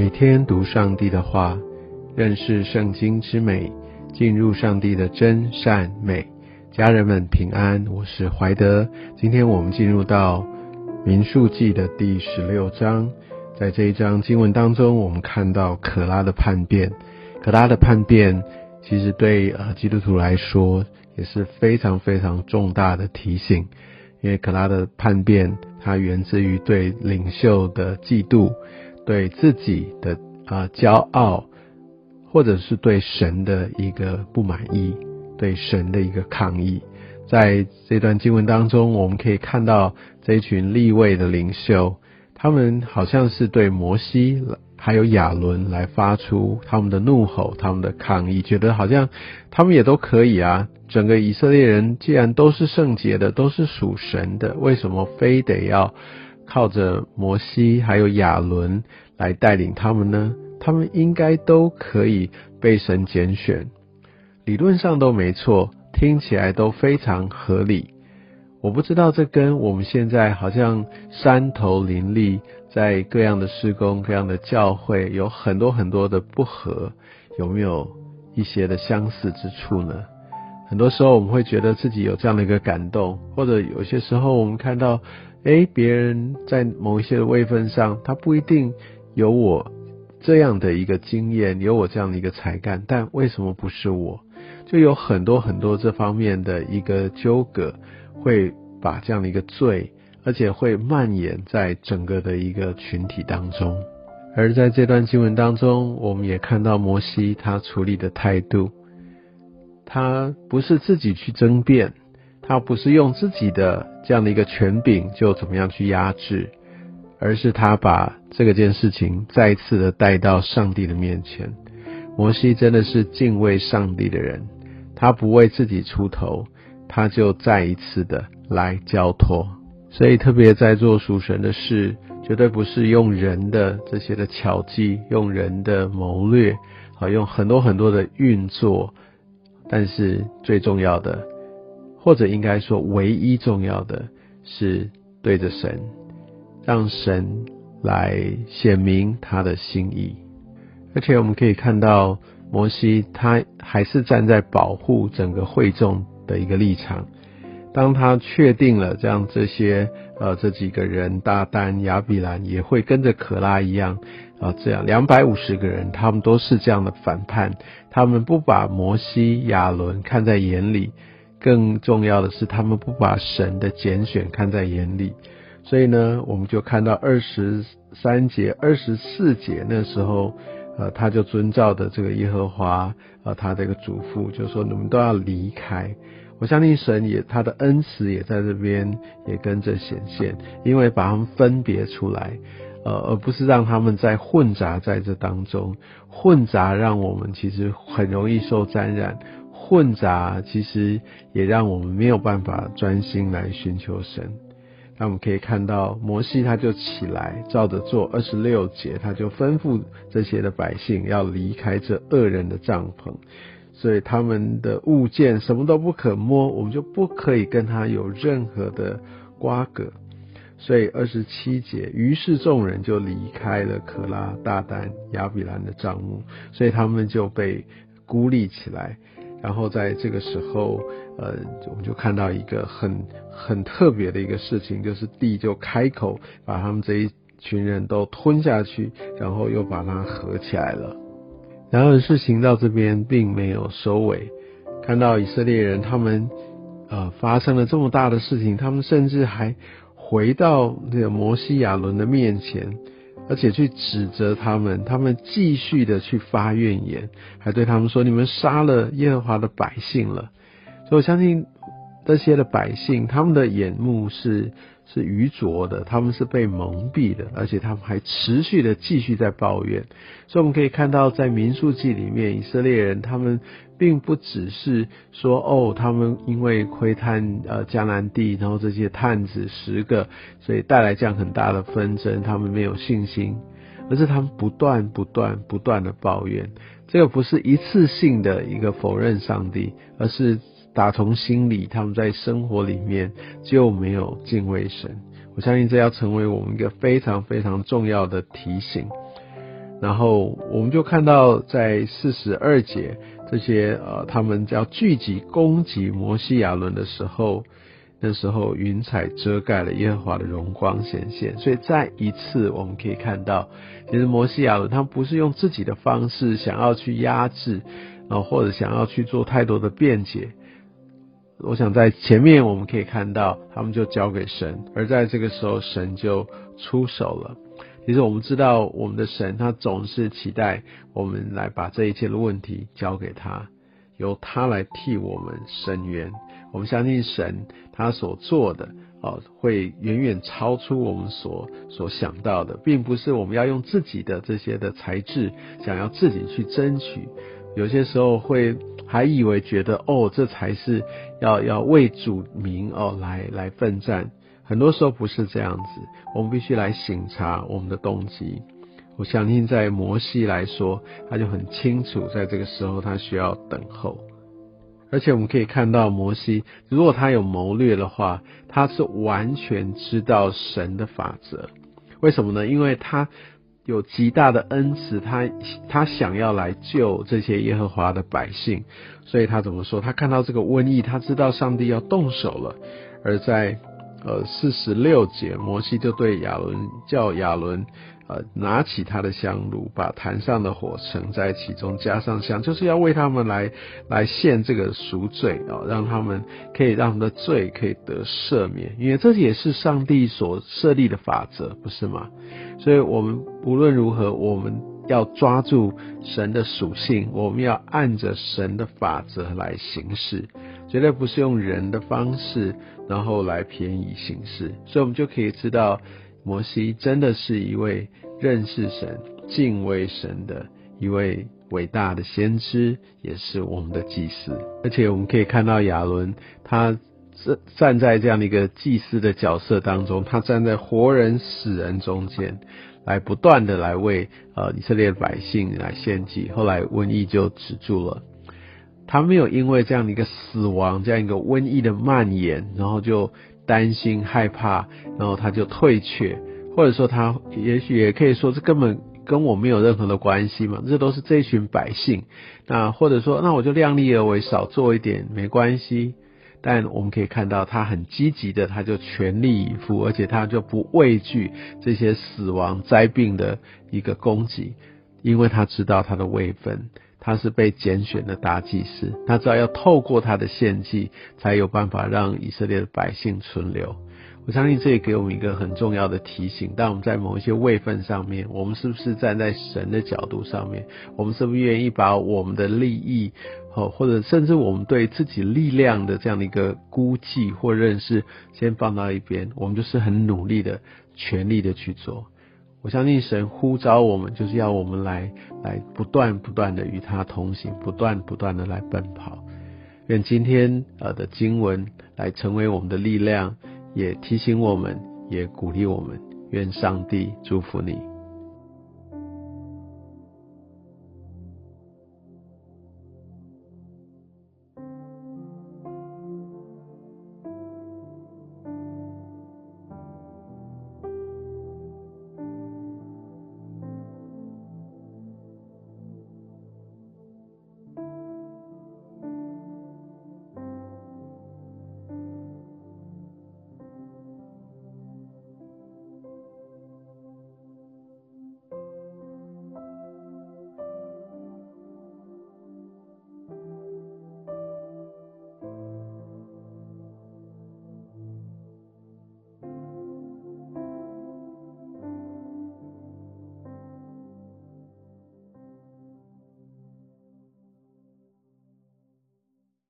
每天读上帝的话，认识圣经之美，进入上帝的真善美。家人们平安，我是怀德。今天我们进入到民数记的第十六章，在这一章经文当中，我们看到可拉的叛变。可拉的叛变，其实对呃基督徒来说也是非常非常重大的提醒，因为可拉的叛变，它源自于对领袖的嫉妒。对自己的啊骄傲，或者是对神的一个不满意，对神的一个抗议，在这段经文当中，我们可以看到这一群立位的领袖，他们好像是对摩西还有亚伦来发出他们的怒吼，他们的抗议，觉得好像他们也都可以啊。整个以色列人既然都是圣洁的，都是属神的，为什么非得要？靠着摩西还有亚伦来带领他们呢？他们应该都可以被神拣选，理论上都没错，听起来都非常合理。我不知道这跟我们现在好像山头林立，在各样的施工、各样的教会有很多很多的不合，有没有一些的相似之处呢？很多时候我们会觉得自己有这样的一个感动，或者有些时候我们看到。哎，别人在某一些的位分上，他不一定有我这样的一个经验，有我这样的一个才干，但为什么不是我？就有很多很多这方面的一个纠葛，会把这样的一个罪，而且会蔓延在整个的一个群体当中。而在这段经文当中，我们也看到摩西他处理的态度，他不是自己去争辩。他不是用自己的这样的一个权柄就怎么样去压制，而是他把这个件事情再一次的带到上帝的面前。摩西真的是敬畏上帝的人，他不为自己出头，他就再一次的来交托。所以特别在做属神的事，绝对不是用人的这些的巧计，用人的谋略，好，用很多很多的运作，但是最重要的。或者应该说，唯一重要的是对着神，让神来显明他的心意。而且我们可以看到，摩西他还是站在保护整个会众的一个立场。当他确定了这样这些呃这几个人，大丹、亚比兰也会跟着可拉一样啊，这样两百五十个人，他们都是这样的反叛，他们不把摩西、亚伦看在眼里。更重要的是，他们不把神的拣选看在眼里，所以呢，我们就看到二十三节、二十四节那时候，呃，他就遵照的这个耶和华，呃，他这个嘱咐，就说你们都要离开。我相信神也他的恩慈也在这边也跟着显现，因为把他们分别出来，呃，而不是让他们在混杂在这当中，混杂让我们其实很容易受沾染。混杂其实也让我们没有办法专心来寻求神。那我们可以看到，摩西他就起来，照着做二十六节，他就吩咐这些的百姓要离开这恶人的帐篷，所以他们的物件什么都不可摸，我们就不可以跟他有任何的瓜葛。所以二十七节，于是众人就离开了可拉、大丹、亚比兰的帐幕，所以他们就被孤立起来。然后在这个时候，呃，我们就看到一个很很特别的一个事情，就是地就开口把他们这一群人都吞下去，然后又把它合起来了。然而事情到这边并没有收尾，看到以色列人他们呃发生了这么大的事情，他们甚至还回到那个摩西亚伦的面前。而且去指责他们，他们继续的去发怨言，还对他们说：“你们杀了耶和华的百姓了。”所以我相信这些的百姓，他们的眼目是是愚拙的，他们是被蒙蔽的，而且他们还持续的继续在抱怨。所以我们可以看到，在民数记里面，以色列人他们。并不只是说哦，他们因为窥探呃江南地，然后这些探子十个，所以带来这样很大的纷争，他们没有信心，而是他们不断不断不断的抱怨。这个不是一次性的一个否认上帝，而是打从心里，他们在生活里面就没有敬畏神。我相信这要成为我们一个非常非常重要的提醒。然后我们就看到在四十二节这些呃，他们要聚集攻击摩西亚伦的时候，那时候云彩遮盖了耶和华的荣光显现，所以再一次我们可以看到，其实摩西亚伦他们不是用自己的方式想要去压制，然后或者想要去做太多的辩解。我想在前面我们可以看到，他们就交给神，而在这个时候神就出手了。其实我们知道，我们的神他总是期待我们来把这一切的问题交给他，由他来替我们伸冤。我们相信神他所做的哦，会远远超出我们所所想到的，并不是我们要用自己的这些的才智，想要自己去争取。有些时候会还以为觉得哦，这才是要要为主名哦来来奋战。很多时候不是这样子，我们必须来醒察我们的动机。我相信在摩西来说，他就很清楚，在这个时候他需要等候。而且我们可以看到，摩西如果他有谋略的话，他是完全知道神的法则。为什么呢？因为他有极大的恩慈，他他想要来救这些耶和华的百姓，所以他怎么说？他看到这个瘟疫，他知道上帝要动手了，而在。呃，四十六节，摩西就对亚伦叫亚伦，呃，拿起他的香炉，把坛上的火盛在其中，加上香，就是要为他们来来献这个赎罪啊，让他们可以让他们的罪可以得赦免，因为这也是上帝所设立的法则，不是吗？所以，我们无论如何，我们要抓住神的属性，我们要按着神的法则来行事。绝对不是用人的方式，然后来便宜行事，所以我们就可以知道，摩西真的是一位认识神、敬畏神的一位伟大的先知，也是我们的祭司。而且我们可以看到亚伦，他站站在这样的一个祭司的角色当中，他站在活人死人中间，来不断的来为呃以色列百姓来献祭。后来瘟疫就止住了。他没有因为这样的一个死亡，这样一个瘟疫的蔓延，然后就担心害怕，然后他就退却，或者说他也许也可以说这根本跟我没有任何的关系嘛，这都是这群百姓。那或者说那我就量力而为，少做一点没关系。但我们可以看到他很积极的，他就全力以赴，而且他就不畏惧这些死亡灾病的一个攻击，因为他知道他的位分。他是被拣选的大祭司，他知道要透过他的献祭，才有办法让以色列的百姓存留。我相信这也给我们一个很重要的提醒：当我们在某一些位份上面，我们是不是站在神的角度上面？我们是不是愿意把我们的利益，哦，或者甚至我们对自己力量的这样的一个估计或认识，先放到一边？我们就是很努力的、全力的去做。我相信神呼召我们，就是要我们来来不断不断的与他同行，不断不断的来奔跑。愿今天呃的经文来成为我们的力量，也提醒我们，也鼓励我们。愿上帝祝福你。